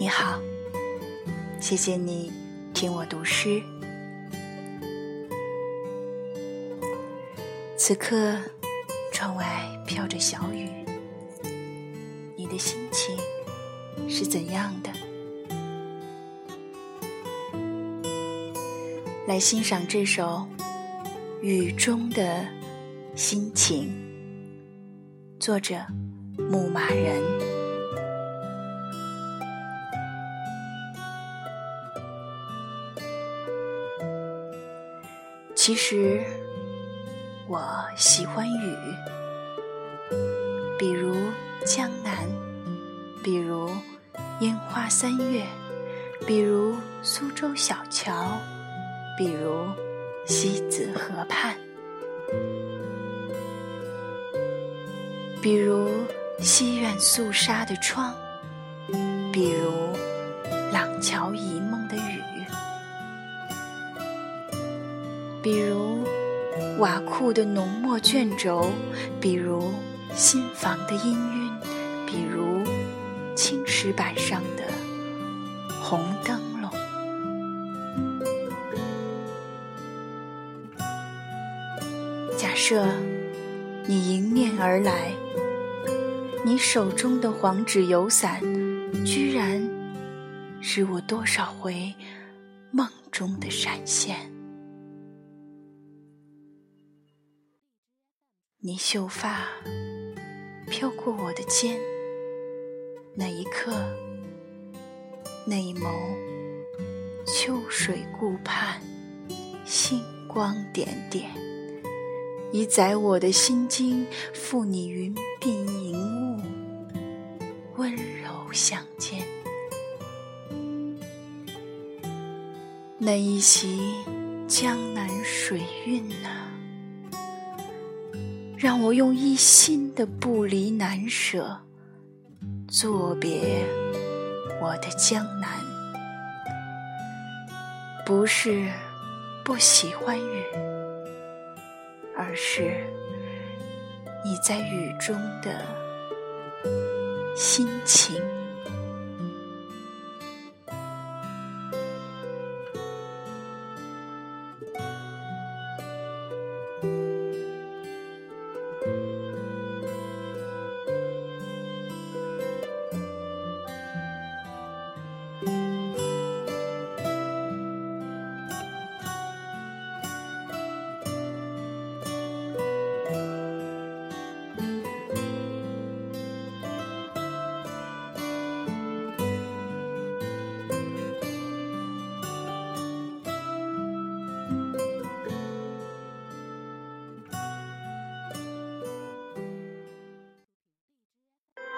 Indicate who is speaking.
Speaker 1: 你好，谢谢你听我读诗。此刻，窗外飘着小雨，你的心情是怎样的？来欣赏这首《雨中的心情》，作者牧马人。其实。我喜欢雨，比如江南，比如烟花三月，比如苏州小桥，比如西子河畔，比如西苑肃杀的窗，比如廊桥遗梦的雨，比如。瓦库的浓墨卷轴，比如新房的氤氲，比如青石板上的红灯笼。假设你迎面而来，你手中的黄纸油伞，居然是我多少回梦中的闪现。你秀发飘过我的肩，那一刻，那一眸，秋水顾盼，星光点点，已载我的心经，赴你云鬓云雾，温柔相间。那一袭江南水韵啊！让我用一心的不离难舍，作别我的江南。不是不喜欢雨，而是你在雨中的心情。